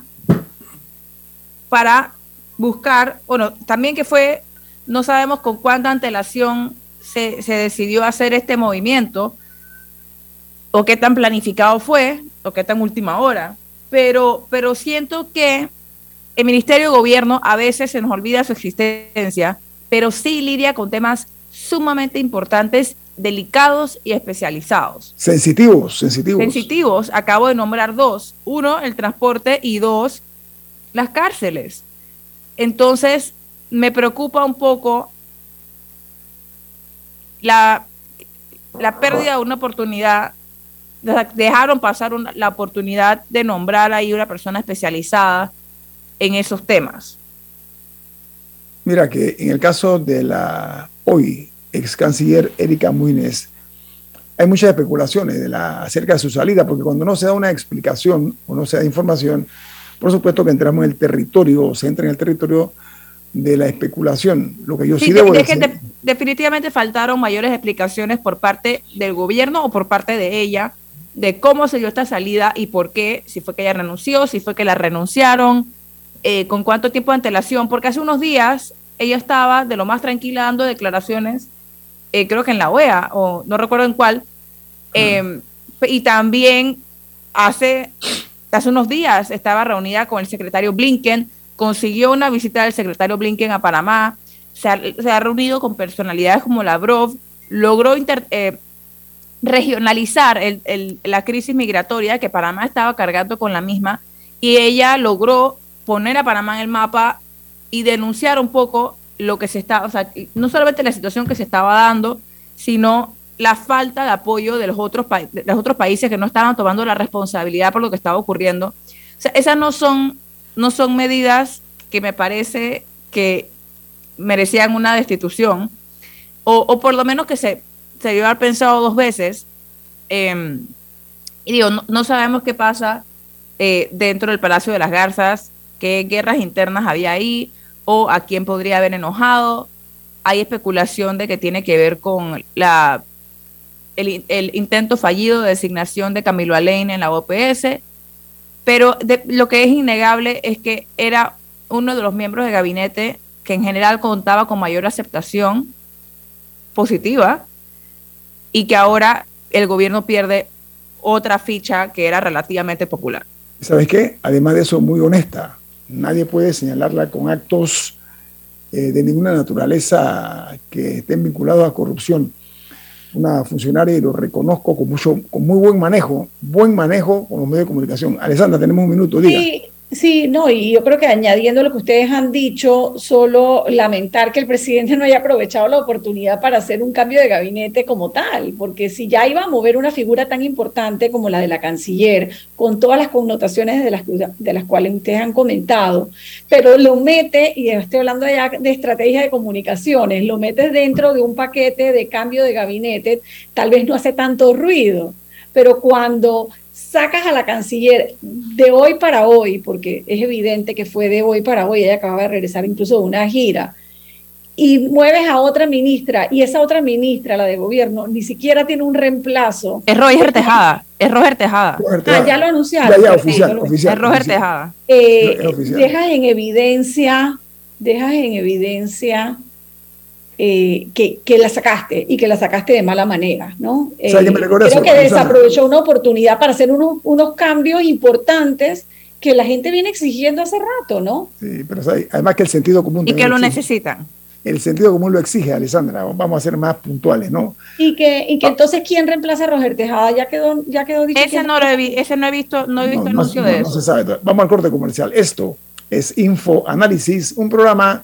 para buscar, bueno, también que fue, no sabemos con cuánta antelación se, decidió hacer este movimiento, o qué tan planificado fue, o qué tan última hora, pero, pero siento que el Ministerio de Gobierno a veces se nos olvida su existencia, pero sí lidia con temas sumamente importantes, delicados y especializados. Sensitivos, sensitivos. Sensitivos, acabo de nombrar dos. Uno, el transporte y dos, las cárceles. Entonces, me preocupa un poco la, la pérdida de una oportunidad, dejaron pasar la oportunidad de nombrar ahí una persona especializada en esos temas. Mira que en el caso de la hoy ex canciller Erika Muínez, hay muchas especulaciones de la, acerca de su salida, porque cuando no se da una explicación o no se da información, por supuesto que entramos en el territorio, o se entra en el territorio de la especulación. Lo que yo sí, debo decir. definitivamente faltaron mayores explicaciones por parte del gobierno o por parte de ella de cómo se dio esta salida y por qué, si fue que ella renunció, si fue que la renunciaron, eh, con cuánto tiempo de antelación, porque hace unos días ella estaba de lo más tranquila dando declaraciones, eh, creo que en la OEA, o no recuerdo en cuál, em, y también hace, hace unos días estaba reunida con el secretario Blinken consiguió una visita del secretario Blinken a Panamá, se ha, reunido con personalidades como Lavrov, logró eh, regionalizar la crisis migratoria que Panamá estaba cargando con la misma y ella logró poner a Panamá en el mapa y denunciar un poco lo que se estaba, o sea, no solamente la situación que se estaba dando, sino la falta de apoyo de los otros, los otros países que no estaban tomando la responsabilidad por lo que estaba ocurriendo. Esas no son no son medidas que me parece que merecían una destitución, o, por lo menos que se, se debió pensado dos veces. Em, y digo, no, sabemos qué pasa eh, dentro del Palacio de las Garzas, qué guerras internas había ahí, o a quién podría haber enojado. Hay especulación de que tiene que ver con la, el, el intento fallido de designación de Camilo Alain en la OPS pero lo que es innegable es que era uno de los miembros de gabinete que en general contaba con mayor aceptación positiva y que ahora el gobierno pierde otra ficha que era relativamente popular. ¿Sabes qué? Además de eso, muy honesta. Nadie puede señalarla con actos eh, de ninguna naturaleza que estén vinculados a corrupción una funcionaria y lo reconozco con, mucho, con muy buen manejo, buen manejo con los medios de comunicación. Alessandra, tenemos un minuto, diga. Sí, Sí, no, y yo creo que añadiendo lo que ustedes han dicho, solo lamentar que el presidente no haya aprovechado la oportunidad para hacer un cambio de gabinete como tal, porque si ya iba a mover una figura tan importante como la de la canciller, con todas las connotaciones de las, de las cuales ustedes han comentado, pero lo mete, y estoy hablando ya de estrategia de comunicaciones, lo metes dentro de un paquete de cambio de gabinete, tal vez no hace tanto ruido, pero cuando sacas a la canciller de hoy para hoy, porque es evidente que fue de hoy para hoy, ella acaba de regresar incluso de una gira, y mueves a otra ministra, y esa otra ministra, la de gobierno, ni siquiera tiene un reemplazo. Es Roger Tejada, es Roger Tejada. Ah, ya lo anunciaron. Ya, oficial, es Roger Tejada. Eh, dejas en evidencia, dejas en evidencia eh, que, que, la sacaste y que la sacaste de mala manera, ¿no? Eh, creo que desaprovechó una oportunidad para hacer unos, unos cambios importantes que la gente viene exigiendo hace rato, ¿no? Sí, pero además que el sentido común... Y que lo necesitan. el sentido común lo exige, Alessandra. Vamos a ser más puntuales, ¿no? Y que, y que entonces, ¿quién reemplaza a Roger Tejada? Ya quedó, ya quedó dicho. Ese no, lo he, ese no he visto, no he visto anuncio de eso. No se sabe. Vamos al corte comercial. Esto es Info Análisis, un programa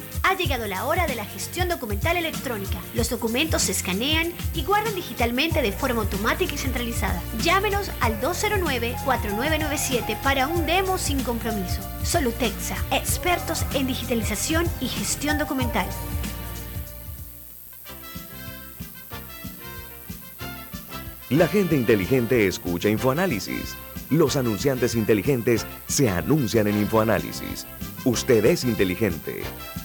Ha llegado la hora de la gestión documental electrónica. Los documentos se escanean y guardan digitalmente de forma automática y centralizada. Llámenos al 209-4997 para un demo sin compromiso. Solutexa, expertos en digitalización y gestión documental. La gente inteligente escucha InfoAnálisis. Los anunciantes inteligentes se anuncian en InfoAnálisis. Usted es inteligente.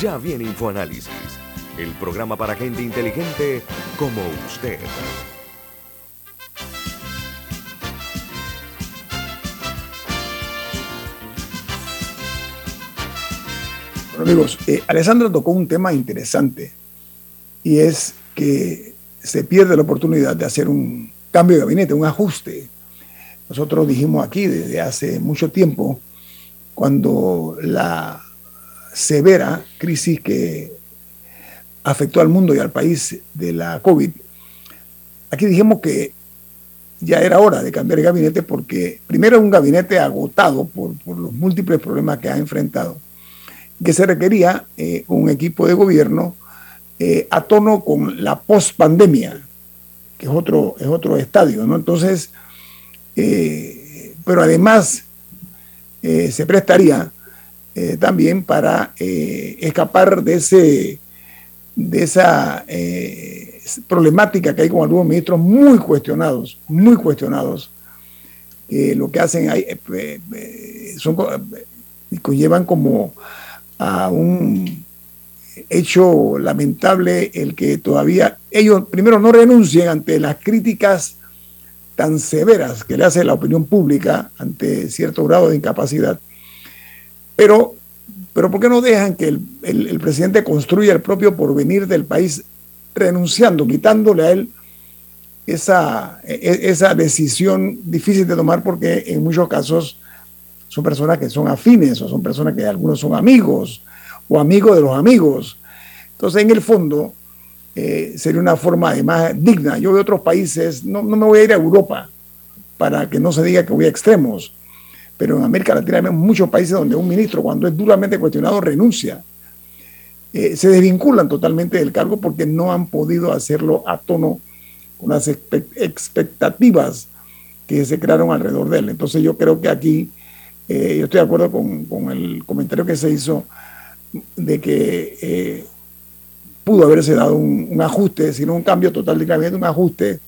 Ya viene InfoAnálisis, el programa para gente inteligente como usted. Bueno amigos, eh, Alessandra tocó un tema interesante y es que se pierde la oportunidad de hacer un cambio de gabinete, un ajuste. Nosotros dijimos aquí desde hace mucho tiempo, cuando la severa crisis que afectó al mundo y al país de la COVID, aquí dijimos que ya era hora de cambiar el gabinete porque primero es un gabinete agotado por, los múltiples problemas que ha enfrentado, que se requería eh, un equipo de gobierno eh, a tono con la post-pandemia, que es otro, es otro estadio, ¿no? Entonces, eh, pero además se prestaría eh, también para eh, escapar de, ese, de esa eh, problemática que hay con algunos ministros muy cuestionados, muy cuestionados. lo que hacen ahí son, conllevan como a un hecho lamentable el que todavía ellos primero no renuncien ante las críticas tan severas que le hace la opinión pública ante cierto grado de incapacidad pero, pero ¿por qué no dejan que el, presidente construya el propio porvenir del país renunciando, quitándole a él esa, e, e, esa decisión difícil de tomar porque en muchos casos son personas que son afines o son personas que algunos son amigos o amigos de los amigos. Entonces, en el fondo, eh, sería una forma además digna. Yo veo otros países, no, no me voy a ir a Europa para que no se diga que voy a extremos, pero en América Latina hay muchos países donde un ministro, cuando es duramente cuestionado, renuncia. Eh, se desvinculan totalmente del cargo porque no han podido hacerlo a tono con las expectativas que se crearon alrededor de él. Entonces yo creo que aquí, eh, yo estoy de acuerdo con, el comentario que se hizo de que eh, pudo haberse dado un, ajuste, sino un cambio total de un ajuste,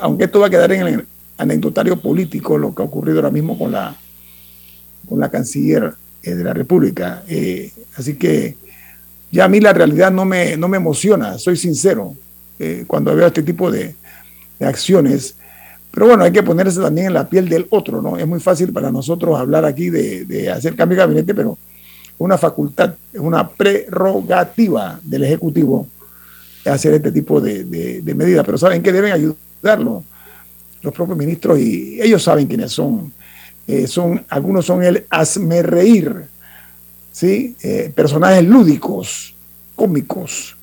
aunque esto va a quedar en el, anecdotario político lo que ha ocurrido ahora mismo con la, con la canciller eh, de la República. Eh, así que ya a mí la realidad no me, no me emociona, soy sincero, eh, cuando veo este tipo de, acciones. Pero bueno, hay que ponerse también en la piel del otro, ¿no? Es muy fácil para nosotros hablar aquí de, de hacer cambio de gabinete, pero una facultad, es una prerrogativa del Ejecutivo hacer este tipo de, de, medidas, pero saben que deben ayudarlo los propios ministros y ellos saben quiénes son. Eh, son algunos son el hazme reír, ¿sí? Eh, personajes lúdicos, cómicos,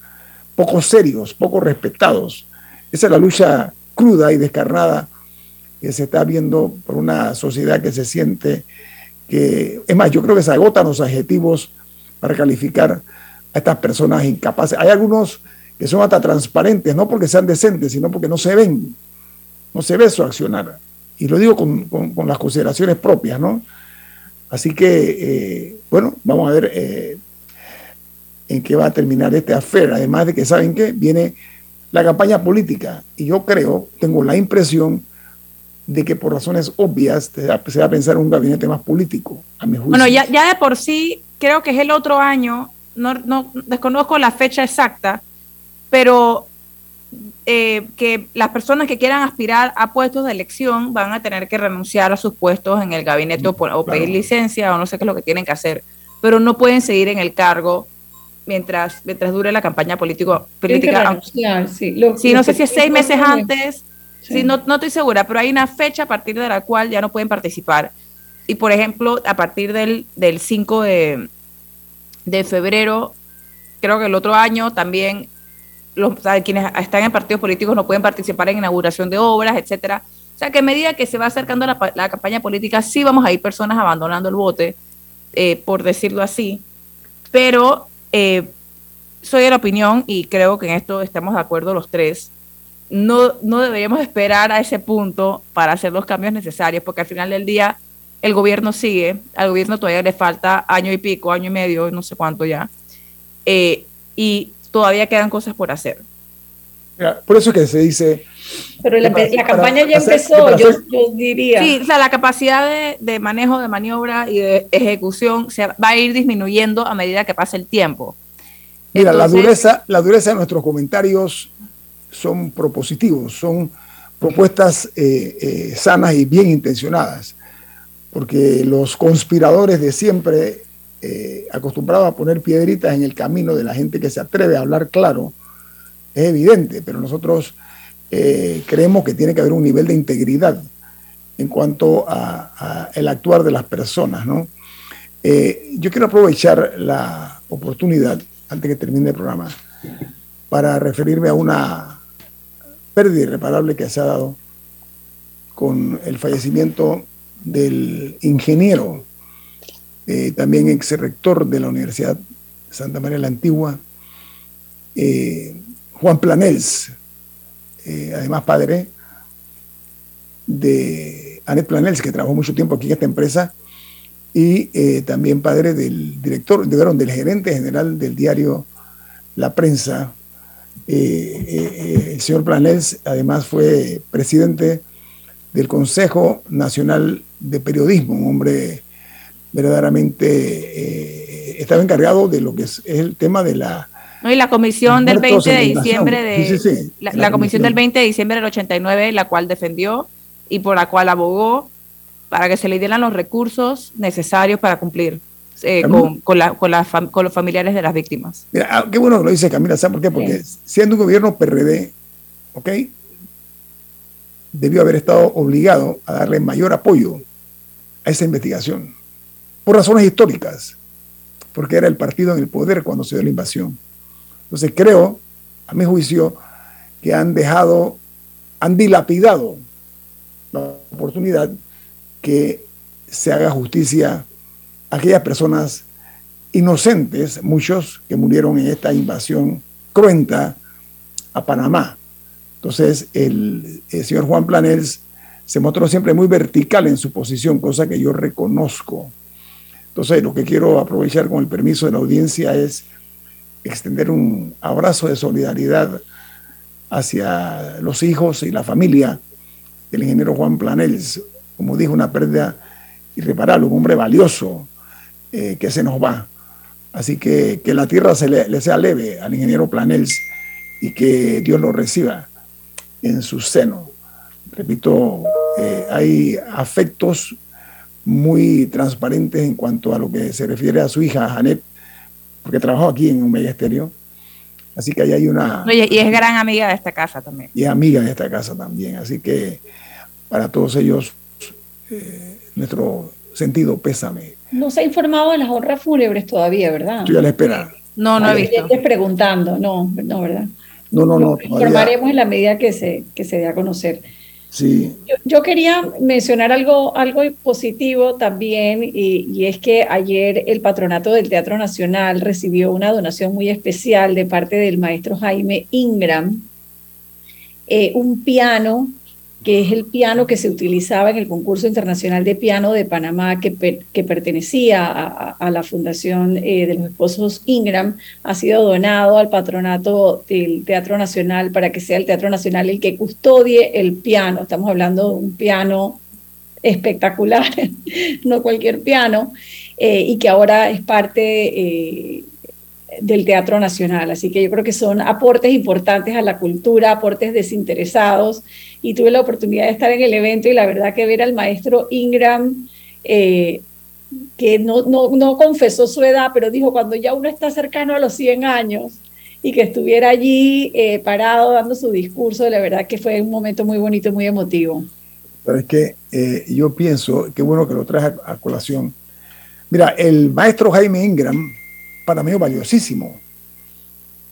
poco serios, poco respetados. Esa es la lucha cruda y descarnada que se está viendo por una sociedad que se siente que, es más, yo creo que se agotan los adjetivos para calificar a estas personas incapaces. Hay algunos que son hasta transparentes, no porque sean decentes, sino porque no se ven, no se ve su accionar. Y lo digo con, las consideraciones propias, ¿no? Así que, eh, bueno, vamos a ver eh, en qué va a terminar este afer. Además de que, ¿saben qué? Viene la campaña política. Y yo creo, tengo la impresión de que por razones obvias se va, a pensar un gabinete más político, a mi juicio. Bueno, ya, ya de por sí, creo que es el otro año, no, no desconozco la fecha exacta, pero eh, que las personas que quieran aspirar a puestos de elección van a tener que renunciar a sus puestos en el gabinete o, pedir licencia o no sé qué es lo que tienen que hacer, pero no pueden seguir en el cargo mientras, mientras dure la campaña político, política. sí, no sé si es seis meses antes, sí. no, no estoy segura, pero hay una fecha a partir de la cual ya no pueden participar. Y por ejemplo, a partir del, del 5 de, de febrero, creo que el otro año también los, quienes están en partidos políticos no pueden participar en inauguración de obras, etcétera. O sea que a medida que se va acercando la, la campaña política, sí vamos a ir personas abandonando el bote, eh, por decirlo así. Pero eh, soy de la opinión, y creo que en esto estamos de acuerdo los tres, no, no deberíamos esperar a ese punto para hacer los cambios necesarios, porque al final del día el gobierno sigue, al gobierno todavía le falta año y pico, año y medio, no sé cuánto ya. Eh, y todavía quedan cosas por hacer. Por eso que se dice... Pero la, campaña ya empezó, yo, diría. Sí, o sea, la capacidad de, manejo, de maniobra y de ejecución se va a ir disminuyendo a medida que pase el tiempo. Mira, la, dureza, la dureza de nuestros comentarios son propositivos, son propuestas eh, eh, sanas y bien intencionadas, porque los conspiradores de siempre eh, acostumbrado a poner piedritas en el camino de la gente que se atreve a hablar claro, es evidente, pero nosotros eh, creemos que tiene que haber un nivel de integridad en cuanto a, el actuar de las personas. ¿no? Eh, yo quiero aprovechar la oportunidad, antes que termine el programa, para referirme a una pérdida irreparable que se ha dado con el fallecimiento del ingeniero eh, también ex rector de la Universidad Santa María la Antigua, eh, Juan Planels, eh, además padre de Anet Planels, que trabajó mucho tiempo aquí en esta empresa, y también padre del director, del gerente general del diario La Prensa. el señor Planels además fue presidente del Consejo Nacional de Periodismo, un hombre verdaderamente eh, estaba encargado de lo que es, el tema de la... No, y la comisión del 20 de diciembre de... la, comisión del 20 de diciembre del 89, la cual defendió y por la cual abogó para que se le dieran los recursos necesarios para cumplir eh, con, con, la, con, con, los familiares de las víctimas. Mira, ah, qué bueno que lo dice Camila, ¿sabes por qué? Porque siendo un gobierno PRD, ¿ok? Debió haber estado obligado a darle mayor apoyo a esa investigación por razones históricas, porque era el partido en el poder cuando se dio la invasión. Entonces creo, a mi juicio, que han dejado, han dilapidado la oportunidad que se haga justicia a aquellas personas inocentes, muchos que murieron en esta invasión cruenta a Panamá. Entonces, el, señor Juan Planels se mostró siempre muy vertical en su posición, cosa que yo reconozco. Entonces, lo que quiero aprovechar con el permiso de la audiencia es extender un abrazo de solidaridad hacia los hijos y la familia del ingeniero Juan Planels. Como dijo, una pérdida irreparable, un hombre valioso eh, que se nos va. Así que que la tierra se le, sea leve al ingeniero Planels y que Dios lo reciba en su seno. Repito, eh, hay afectos muy transparentes en cuanto a lo que se refiere a su hija, Janet, porque trabajó aquí en un Estéreo. Así que ahí hay una... Oye, y es gran amiga de esta casa también. Y es amiga de esta casa también. Así que para todos ellos, eh, nuestro sentido pésame. No se ha informado de las honras fúnebres todavía, ¿verdad? Estoy a la espera. No, no he visto. preguntando, no, no, ¿verdad? No, no, no. Informaremos en la medida que se, que se dé a conocer. Yo, quería mencionar algo, algo positivo también, y, es que ayer el patronato del Teatro Nacional recibió una donación muy especial de parte del maestro Jaime Ingram, eh, un piano que es el piano que se utilizaba en el concurso internacional de piano de Panamá, que, pertenecía a, la Fundación eh, de los Esposos Ingram, ha sido donado al patronato del Teatro Nacional para que sea el Teatro Nacional el que custodie el piano. Estamos hablando de un piano espectacular, no cualquier piano, eh, y que ahora es parte eh, del Teatro Nacional. Así que yo creo que son aportes importantes a la cultura, aportes desinteresados. Y tuve la oportunidad de estar en el evento y la verdad que ver al maestro Ingram, eh, que no, no, confesó su edad, pero dijo cuando ya uno está cercano a los 100 años y que estuviera allí eh, parado dando su discurso, la verdad que fue un momento muy bonito, muy emotivo. Pero es que eh, yo pienso, qué bueno que lo traje a colación. Mira, el maestro Jaime Ingram, para mí valiosísimo.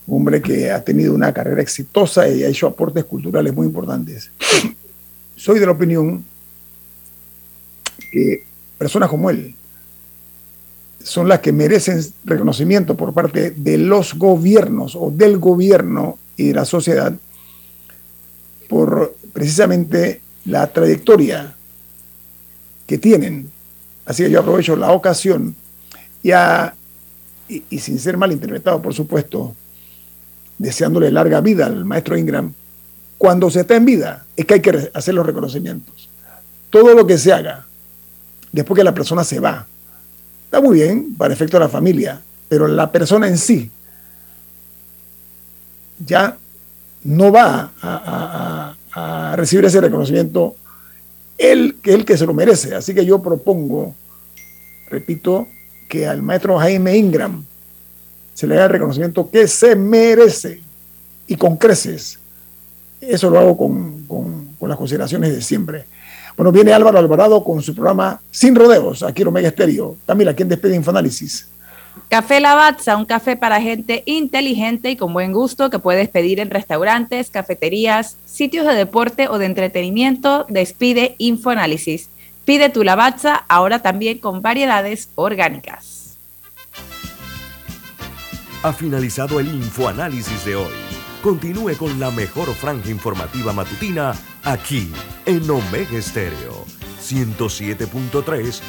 Un hombre que ha tenido una carrera exitosa y ha hecho aportes culturales muy importantes. Soy de la opinión que personas como él son las que merecen reconocimiento por parte de los gobiernos o del gobierno y de la sociedad por precisamente la trayectoria que tienen. Así que yo aprovecho la ocasión y a y, sin ser malinterpretado, por supuesto, deseándole larga vida al maestro Ingram, cuando se está en vida es que hay que hacer los reconocimientos. Todo lo que se haga después que la persona se va, está muy bien para efecto de la familia, pero la persona en sí ya no va a, a recibir ese reconocimiento él que es el que se lo merece. Así que yo propongo, repito, que al maestro Jaime Ingram se le da el reconocimiento que se merece y con creces. Eso lo hago con, las consideraciones de siempre. Bueno, viene Álvaro Alvarado con su programa Sin Rodeos, aquí en Omega Estéreo. Camila, ¿quién despide Infoanálisis? Café Lavazza, un café para gente inteligente y con buen gusto que puedes pedir en restaurantes, cafeterías, sitios de deporte o de entretenimiento. Despide Infoanálisis. Pide tu lavazza ahora también con variedades orgánicas. Ha finalizado el infoanálisis de hoy. Continúe con la mejor franja informativa matutina aquí en Omega Estéreo 107.3